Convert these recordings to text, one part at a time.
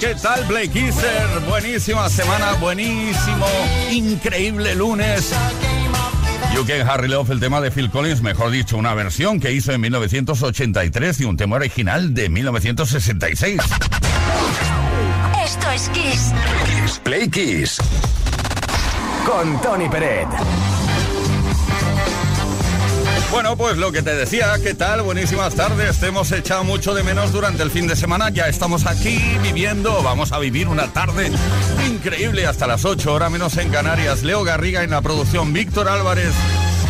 ¿Qué tal, Blake Easter? Buenísima semana, buenísimo, increíble lunes. You Can Harry Love, el tema de Phil Collins, mejor dicho, una versión que hizo en 1983 y un tema original de 1966. Esto es Kiss. Kiss Play Kiss. Con Tony Peret. Bueno, pues lo que te decía, ¿qué tal? Buenísimas tardes. Te hemos echado mucho de menos durante el fin de semana. Ya estamos aquí viviendo, vamos a vivir una tarde increíble hasta las 8, horas menos en Canarias. Leo Garriga en la producción, Víctor Álvarez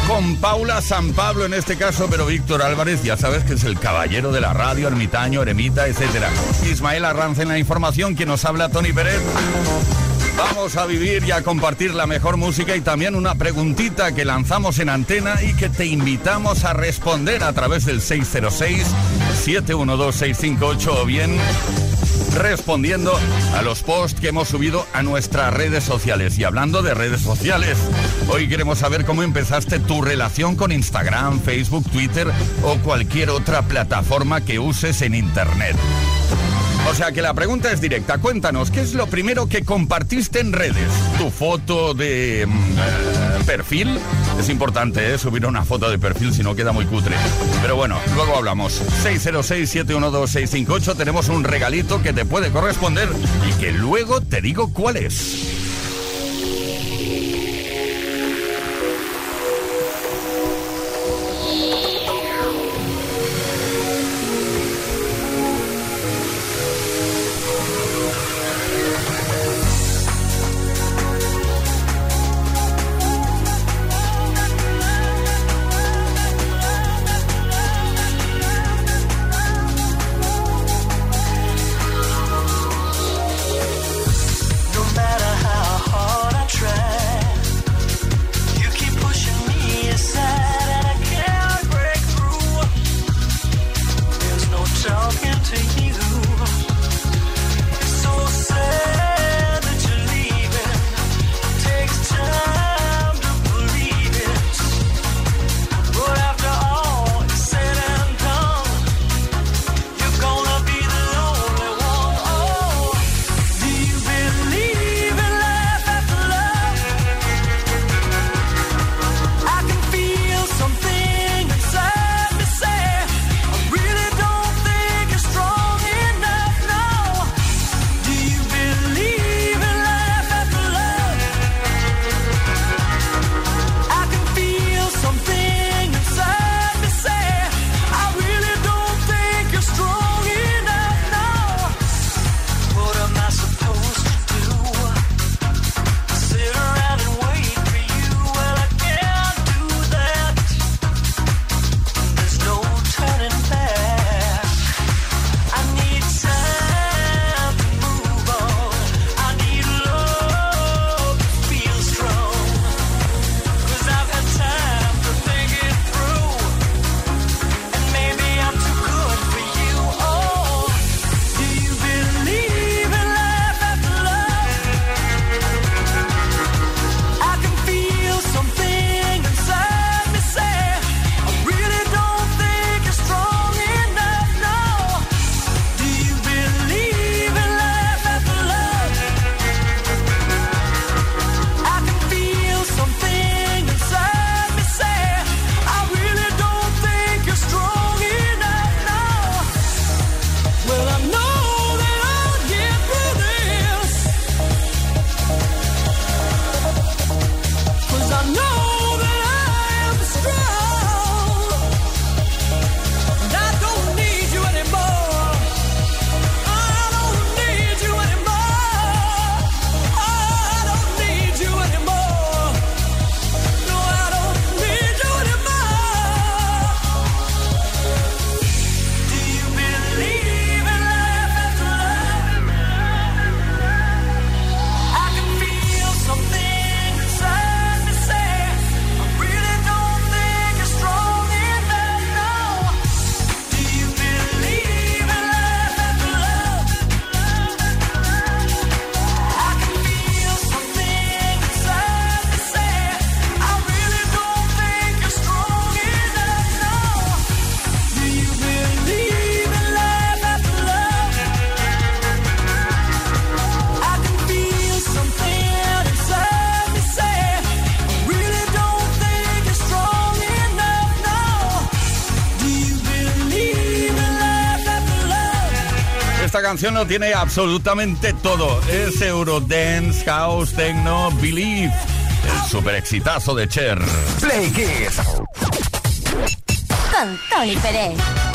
con Paula San Pablo en este caso, pero Víctor Álvarez ya sabes que es el caballero de la radio, ermitaño, eremita, etcétera. Ismael Arranz en la información, quien nos habla Tony Pérez. Vamos a vivir y a compartir la mejor música y también una preguntita que lanzamos en antena y que te invitamos a responder a través del 606-712-658 o bien respondiendo a los posts que hemos subido a nuestras redes sociales. Y hablando de redes sociales, hoy queremos saber cómo empezaste tu relación con Instagram, Facebook, Twitter o cualquier otra plataforma que uses en Internet. O sea que la pregunta es directa. Cuéntanos, ¿qué es lo primero que compartiste en redes? ¿Tu foto de mm, eh, perfil? Es importante ¿eh? subir una foto de perfil si no queda muy cutre. Pero bueno, luego hablamos. 606-712-658 tenemos un regalito que te puede corresponder y que luego te digo cuál es. Canción lo tiene absolutamente todo. Es Eurodance, House, Techno, Believe. El super exitazo de Cher. Play Kiss. Con Tony Pérez.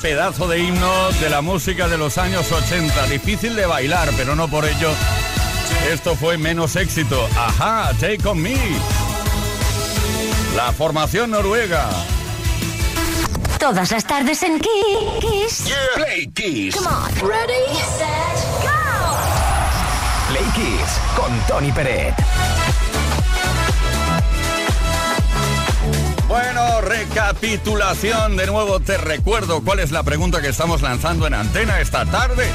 Pedazo de himno de la música de los años 80. Difícil de bailar, pero no por ello. Esto fue menos éxito. Ajá, Take On Me. La formación noruega. Todas las tardes en Kiss. Play Kiss. Come on. Ready, set, go. Play Kiss con Tony Peret. Recapitulación. De nuevo te recuerdo cuál es la pregunta que estamos lanzando en antena esta tarde.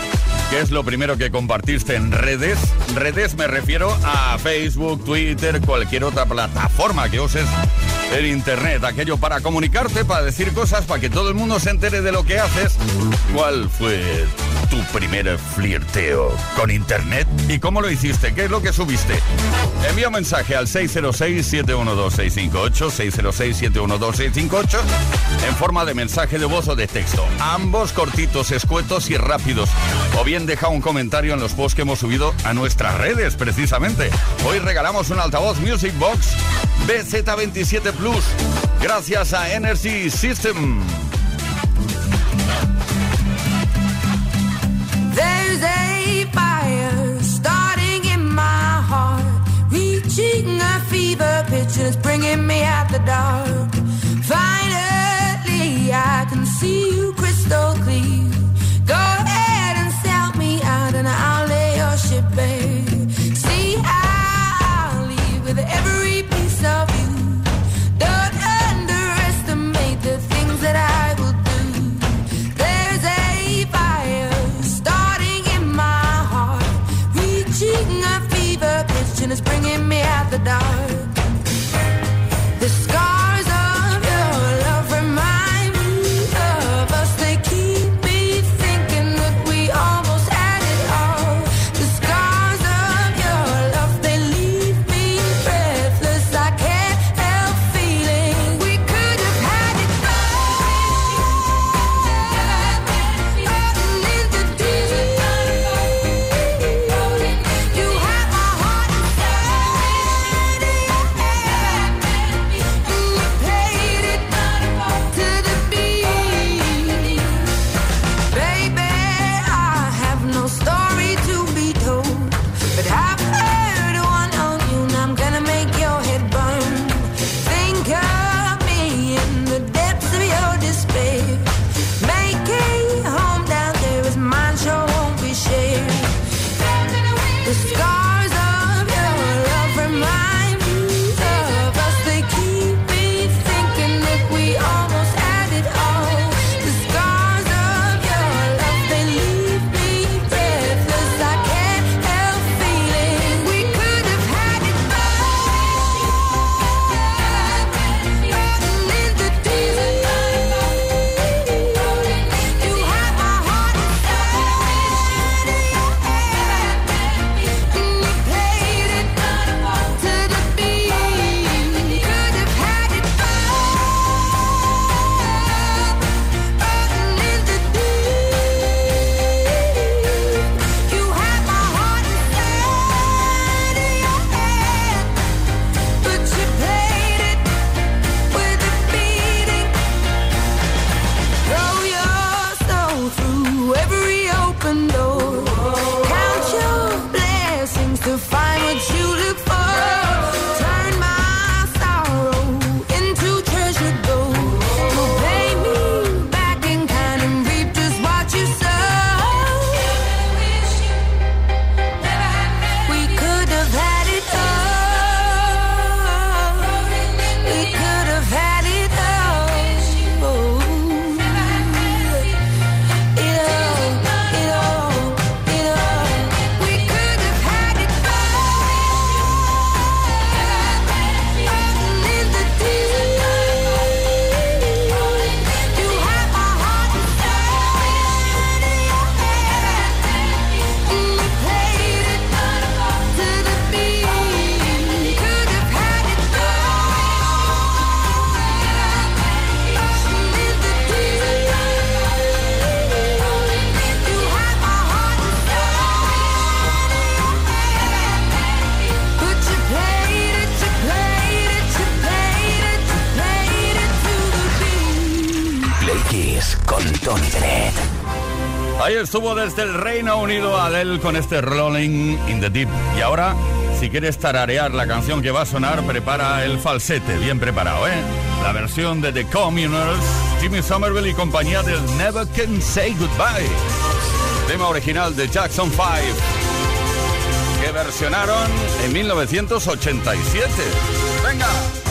¿Qué es lo primero que compartiste en redes? Redes me refiero a Facebook, Twitter, cualquier otra plataforma que uses en Internet. Aquello para comunicarte, para decir cosas, para que todo el mundo se entere de lo que haces. ¿Cuál fue tu primer flirteo con Internet? ¿Y cómo lo hiciste? ¿Qué es lo que subiste? Envía un mensaje al 606-712-658, 606-712-658, en forma de mensaje de voz o de texto. Ambos cortitos, escuetos y rápidos. O bien deja un comentario en los posts que hemos subido a nuestras redes, precisamente. Hoy regalamos un altavoz Music Box BZ27 Plus, gracias a Energy System. There's a fire starting in my heart, reaching a fever pitch it's bringing me out the dark. Finally, I can see you crystal clear. Go the dark. Estuvo desde el Reino Unido Adele con este Rolling in the Deep. Y ahora, si quieres tararear la canción que va a sonar, prepara el falsete, bien preparado, ¿eh? La versión de The Communers, Jimmy Somerville y compañía del Never Can Say Goodbye. Tema original de Jackson 5, que versionaron en 1987. ¡Venga!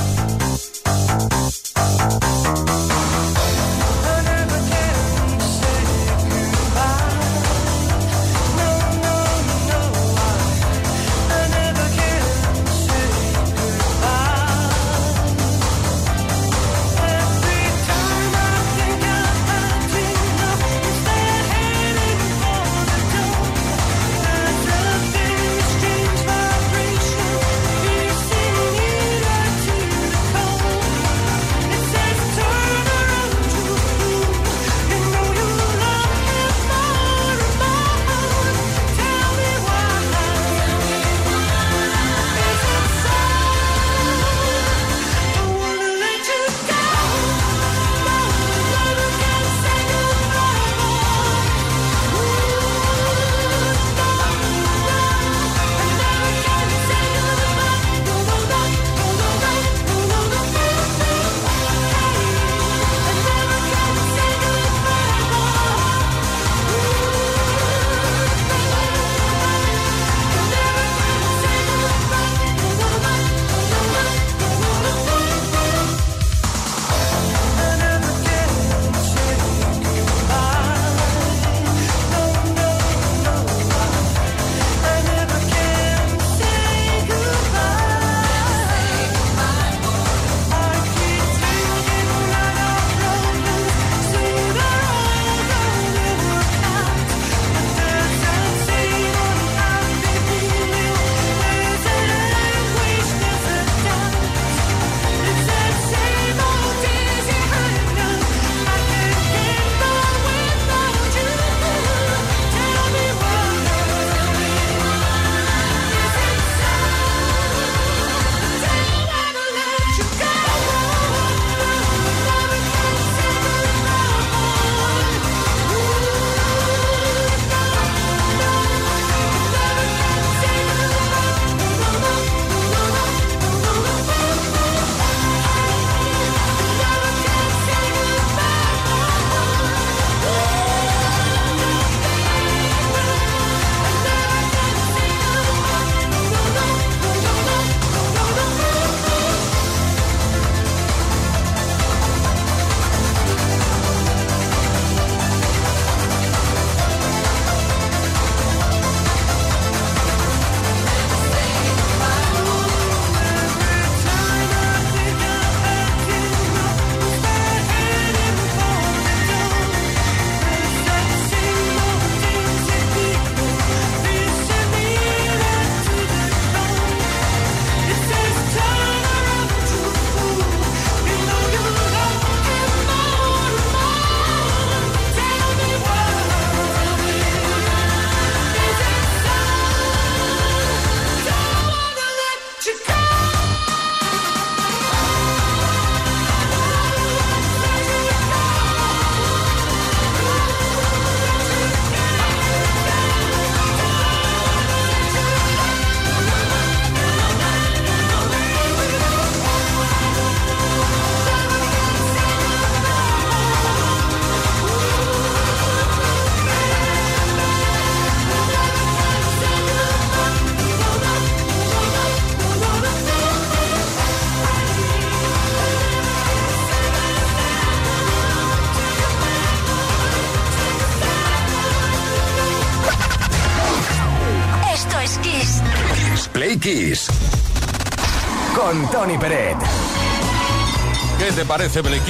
Parece, Play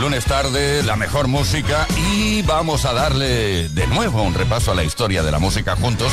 Lunes tarde, la mejor música y vamos a darle de nuevo un repaso a la historia de la música juntos.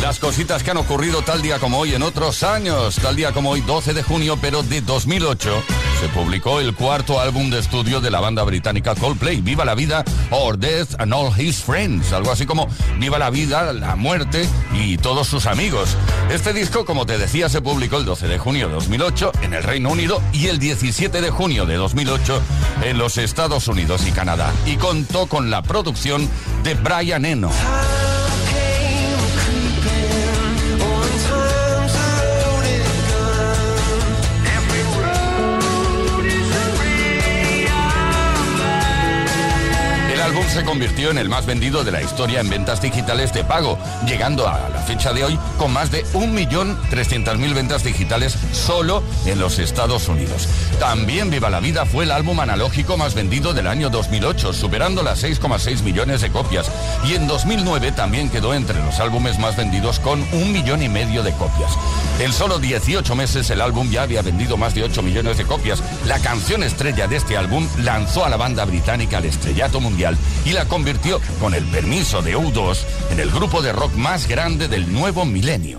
Las cositas que han ocurrido tal día como hoy en otros años, tal día como hoy 12 de junio, pero de 2008 se publicó el cuarto álbum de estudio de la banda británica Coldplay, Viva la vida or Death and All His Friends, algo así como Viva la vida, la muerte y todos sus amigos. Este disco, como te decía, se publicó el 12 de junio de 2008 en el Reino Unido y el 17 de junio de 2008 en los Estados Unidos y Canadá y contó con la producción de Brian Eno. Se convirtió en el más vendido de la historia en ventas digitales de pago, llegando a la fecha de hoy con más de 1.300.000 ventas digitales solo en los Estados Unidos. También Viva la Vida fue el álbum analógico más vendido del año 2008, superando las 6,6 millones de copias. Y en 2009 también quedó entre los álbumes más vendidos con un millón y medio de copias. En solo 18 meses el álbum ya había vendido más de 8 millones de copias. La canción estrella de este álbum lanzó a la banda británica al estrellato mundial y la convirtió, con el permiso de U2, en el grupo de rock más grande del nuevo milenio.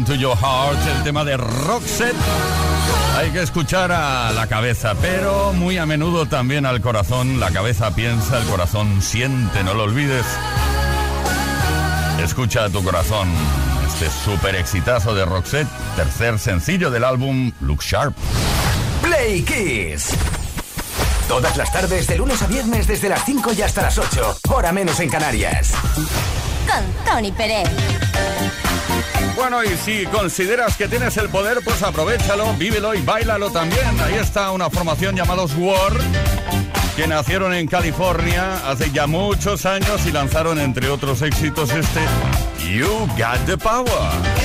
Into Your Heart, el tema de Roxette. Hay que escuchar a la cabeza, pero muy a menudo también al corazón. La cabeza piensa, el corazón siente, no lo olvides. Escucha a tu corazón. Este super exitazo de Roxette, tercer sencillo del álbum Look Sharp. Play Kiss. Todas las tardes, de lunes a viernes, desde las 5 y hasta las 8, hora menos en Canarias. Con Tony Pérez. Y si consideras que tienes el poder, pues aprovechalo, vívelo y bailalo también. Ahí está una formación llamados War, que nacieron en California hace ya muchos años y lanzaron, entre otros éxitos, este You Got the Power.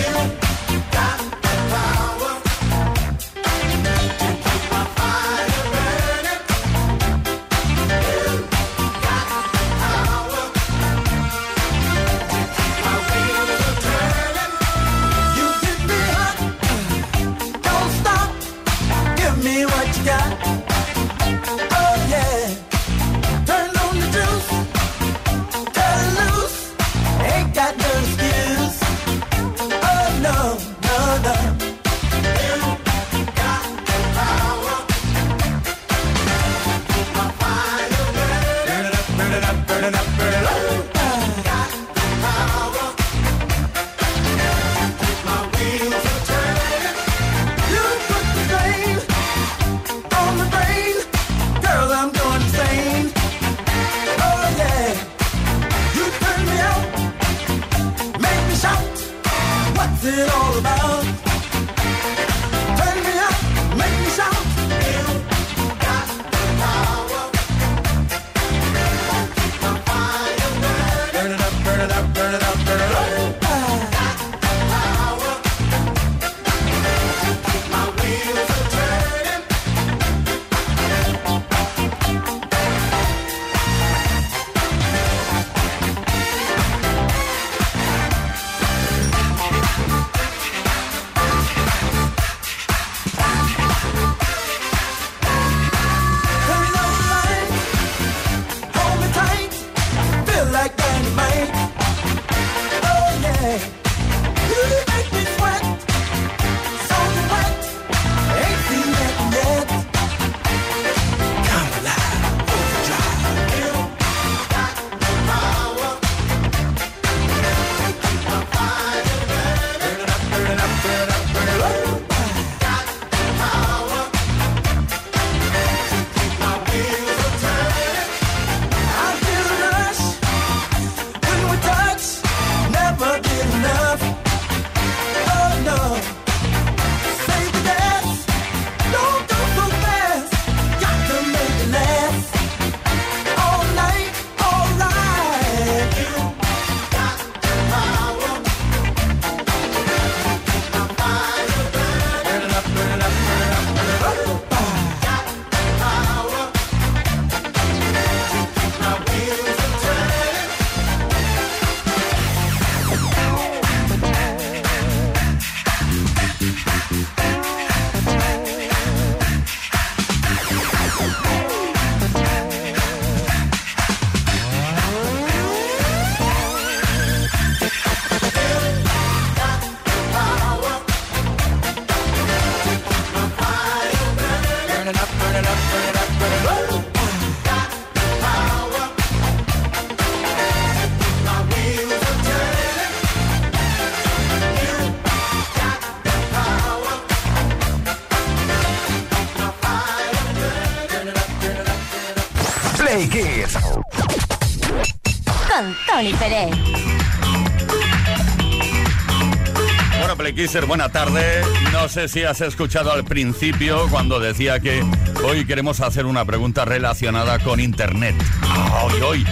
Bueno, Playkisser, buena tarde. No sé si has escuchado al principio cuando decía que hoy queremos hacer una pregunta relacionada con Internet. Ah, hoy.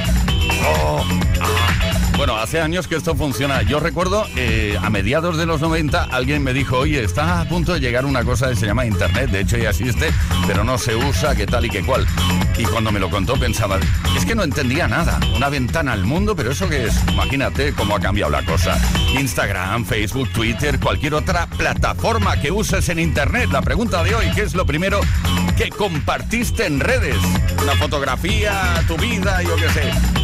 Bueno, hace años que esto funciona. Yo recuerdo, eh, a mediados de los 90, alguien me dijo, oye, está a punto de llegar una cosa que se llama Internet. De hecho, ya existe, pero no se usa, qué tal y qué cual. Y cuando me lo contó pensaba, es que no entendía nada. Una ventana al mundo, pero ¿eso qué es? Imagínate cómo ha cambiado la cosa. Instagram, Facebook, Twitter, cualquier otra plataforma que uses en Internet. La pregunta de hoy, ¿qué es lo primero que compartiste en redes? Una fotografía, tu vida, yo qué sé.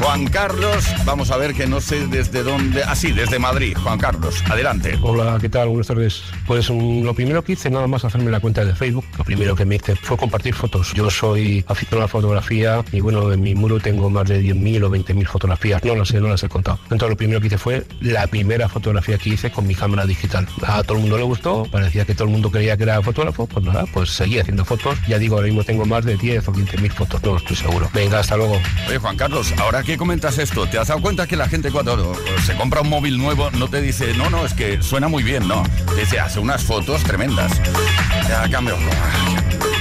Juan Carlos, vamos a ver que no sé desde dónde. Ah, sí, desde Madrid. Juan Carlos, adelante. Hola, ¿qué tal? Buenas tardes. Pues um, lo primero que hice nada más hacerme la cuenta de Facebook, lo primero que me hice fue compartir fotos. Yo soy aficionado a la fotografía y bueno, en mi muro tengo más de 10.000 o 20.000 fotografías. No lo sé, no las he contado. Entonces lo primero que hice fue la primera fotografía que hice con mi cámara digital. A todo el mundo le gustó, parecía que todo el mundo creía que era fotógrafo, pues nada, pues seguí haciendo fotos. Ya digo, ahora mismo tengo más de 10 o 15.000 fotos, no estoy seguro. Venga, hasta luego. Oye, Juan Carlos, ahora que comentas esto, ¿te has dado cuenta que la gente cuando se compra un móvil nuevo no te dice, no, no, es que suena muy bien, no? Te dice, hace unas fotos tremendas. Ya cambio.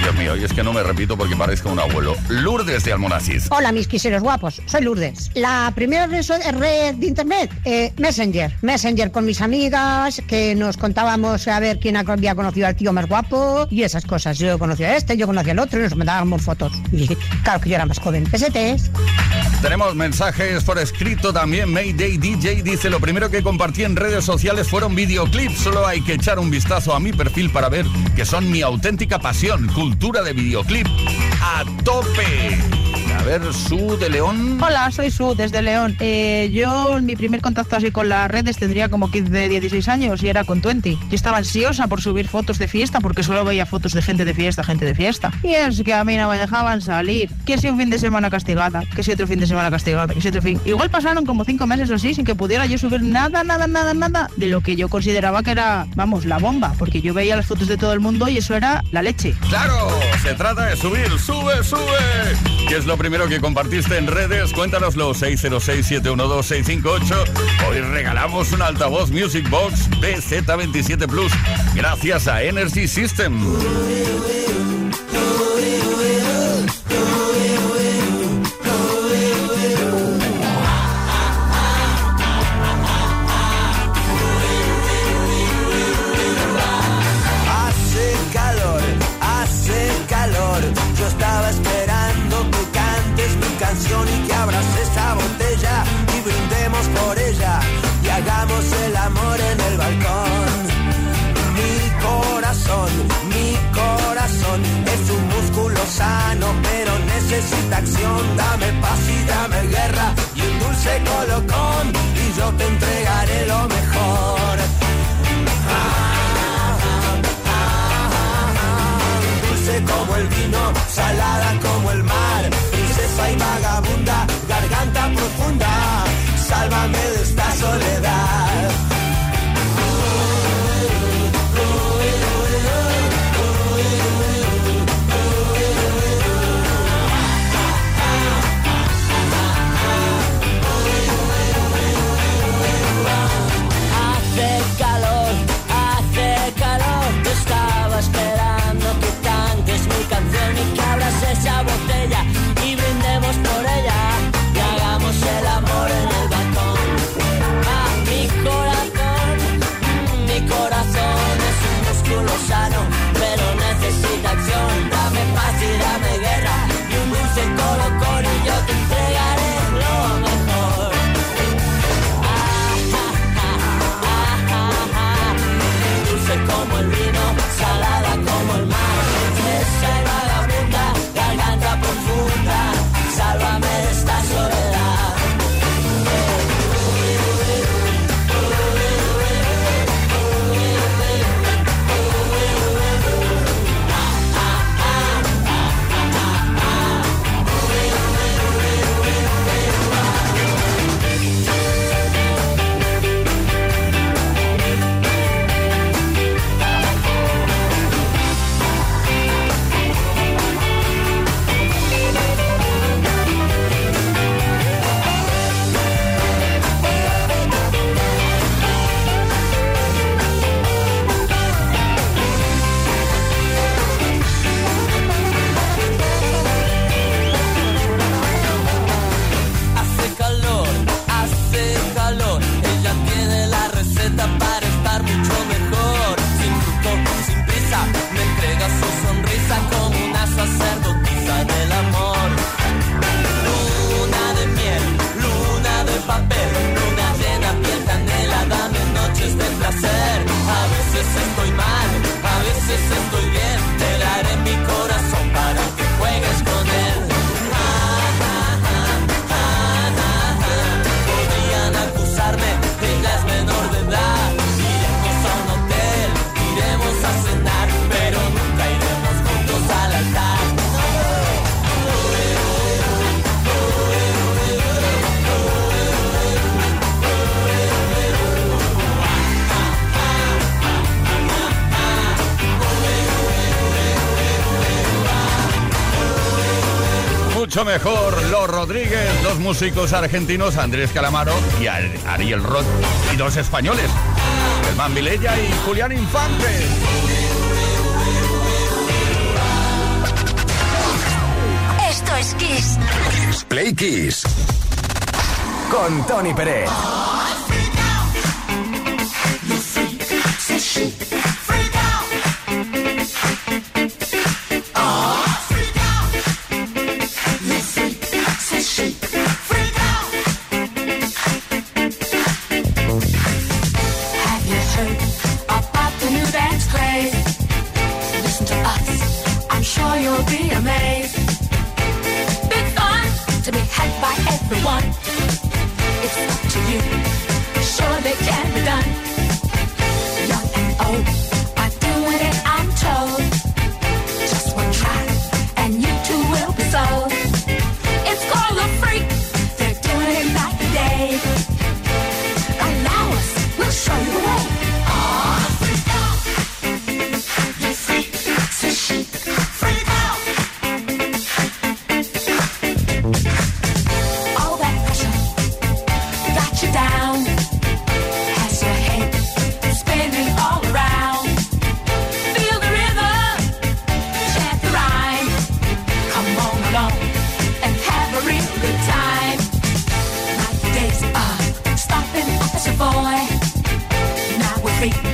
Dios mío, y es que no me repito porque parezco un abuelo. Lourdes de Almonacid. Hola, mis quiseros guapos. Soy Lourdes. La primera red, red de internet, eh, Messenger. Messenger con mis amigas, que nos contábamos a ver quién había conocido al tío más guapo y esas cosas. Yo conocía a este, yo conocía al otro y nos mandábamos fotos. Y claro que yo era más joven. Pesetes. Tenemos mensajes por escrito también. Mayday DJ dice, lo primero que compartí en redes sociales fueron videoclips. Solo hay que echar un vistazo a mi perfil para ver que son mi auténtica pasión. Cultura de videoclip a tope. A ver, su de León. Hola, soy Su, desde León. Eh, yo, mi primer contacto así con las redes tendría como 15, 16 años y era con Twenty. Yo estaba ansiosa por subir fotos de fiesta porque solo veía fotos de gente de fiesta, gente de fiesta. Y es que a mí no me dejaban salir. Que si un fin de semana castigada, que si otro fin de semana castigada, que si otro fin... Igual pasaron como cinco meses o así sin que pudiera yo subir nada, nada, nada, nada de lo que yo consideraba que era, vamos, la bomba. Porque yo veía las fotos de todo el mundo y eso era la leche. Claro, se trata de subir, sube, sube. ¿Qué es lo primero que compartiste en redes? Cuéntanoslo, 606-712-658. Hoy regalamos un altavoz Music Box BZ27 Plus, gracias a Energy System. Mucho mejor. Los Rodríguez, dos músicos argentinos, Andrés Calamaro y Ar- Ariel Roth, y dos españoles, Germán Vilella y Julián Infante. Esto es Kiss. Play Kiss. Con Tony Pérez. Boy. Now we're free.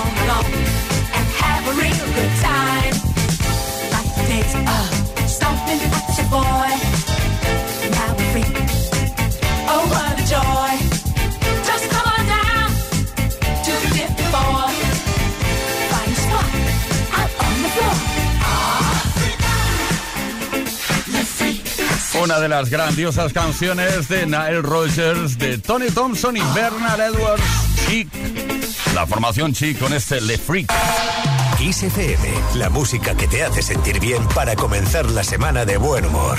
On along and have a real good time. Like the days of stomping at your boy. Now we're free. Oh, what a joy. Just come on down to the fifth floor. Find a spot out on the floor. Una de las grandiosas canciones de Nile Rogers, de Tony Thompson y Bernard Edwards, Chic. La formación Chic con este Le Freak. Kiss FM, la música que te hace sentir bien para comenzar la semana de buen humor.